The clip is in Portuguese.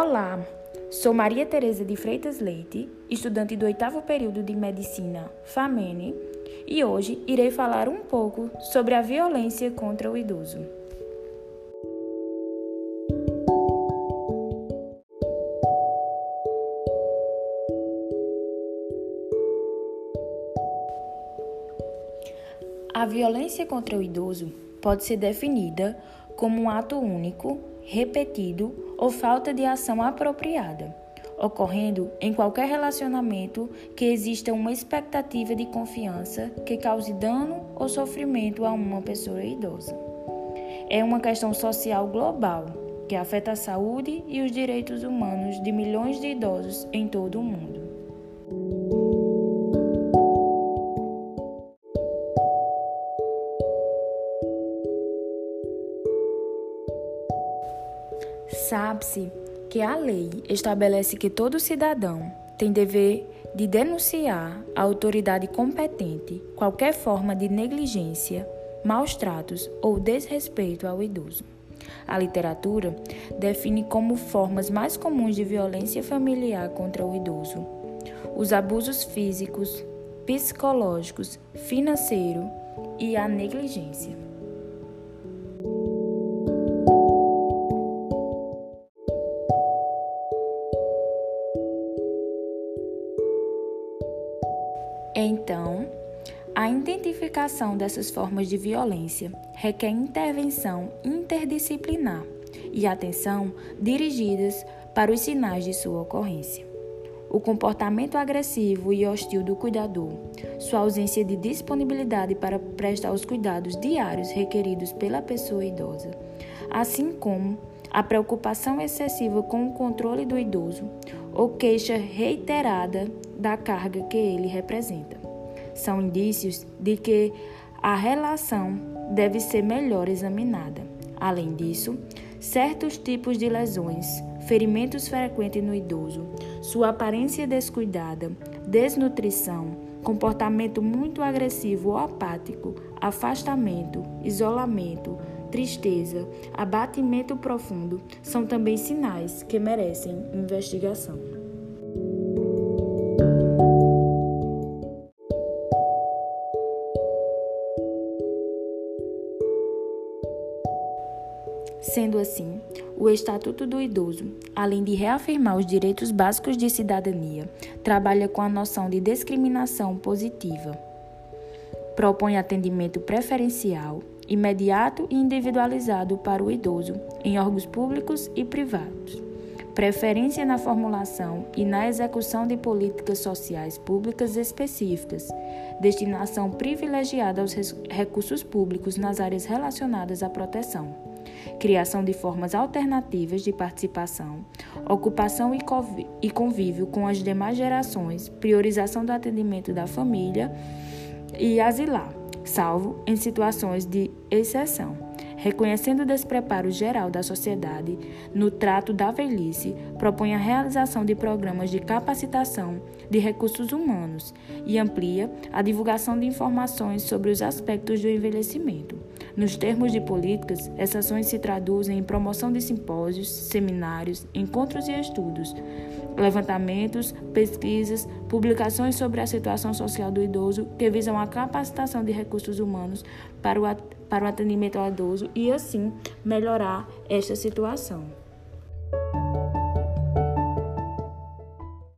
Olá, sou Maria Tereza de Freitas Leite, estudante do oitavo período de Medicina FAMENE, e hoje irei falar um pouco sobre a violência contra o idoso. A violência contra o idoso pode ser definida como um ato único, repetido ou falta de ação apropriada, ocorrendo em qualquer relacionamento que exista uma expectativa de confiança que cause dano ou sofrimento a uma pessoa idosa. É uma questão social global que afeta a saúde e os direitos humanos de milhões de idosos em todo o mundo. Sabe-se que a lei estabelece que todo cidadão tem dever de denunciar à autoridade competente qualquer forma de negligência, maus tratos ou desrespeito ao idoso. A literatura define como formas mais comuns de violência familiar contra o idoso os abusos físicos, psicológicos, financeiro e a negligência. Então, a identificação dessas formas de violência requer intervenção interdisciplinar e atenção dirigidas para os sinais de sua ocorrência. O comportamento agressivo e hostil do cuidador, sua ausência de disponibilidade para prestar os cuidados diários requeridos pela pessoa idosa, assim como a preocupação excessiva com o controle do idoso ou queixa reiterada da carga que ele representa. São indícios de que a relação deve ser melhor examinada. Além disso, certos tipos de lesões, ferimentos frequentes no idoso, sua aparência descuidada, desnutrição, comportamento muito agressivo ou apático, afastamento, isolamento, tristeza, abatimento profundo são também sinais que merecem investigação. Sendo assim, o Estatuto do Idoso, além de reafirmar os direitos básicos de cidadania, trabalha com a noção de discriminação positiva. Propõe atendimento preferencial imediato e individualizado para o idoso em órgãos públicos e privados. Preferência na formulação e na execução de políticas sociais públicas específicas. Destinação privilegiada aos recursos públicos nas áreas relacionadas à proteção. Criação de formas alternativas de participação, ocupação e convívio com as demais gerações, priorização do atendimento da família e asilar salvo em situações de exceção. Reconhecendo o despreparo geral da sociedade no trato da velhice, propõe a realização de programas de capacitação de recursos humanos e amplia a divulgação de informações sobre os aspectos do envelhecimento. Nos termos de políticas, essas ações se traduzem em promoção de simpósios, seminários, encontros e estudos, levantamentos, pesquisas, publicações sobre a situação social do idoso que visam a capacitação de recursos humanos para o, para o atendimento ao idoso e, assim, melhorar esta situação.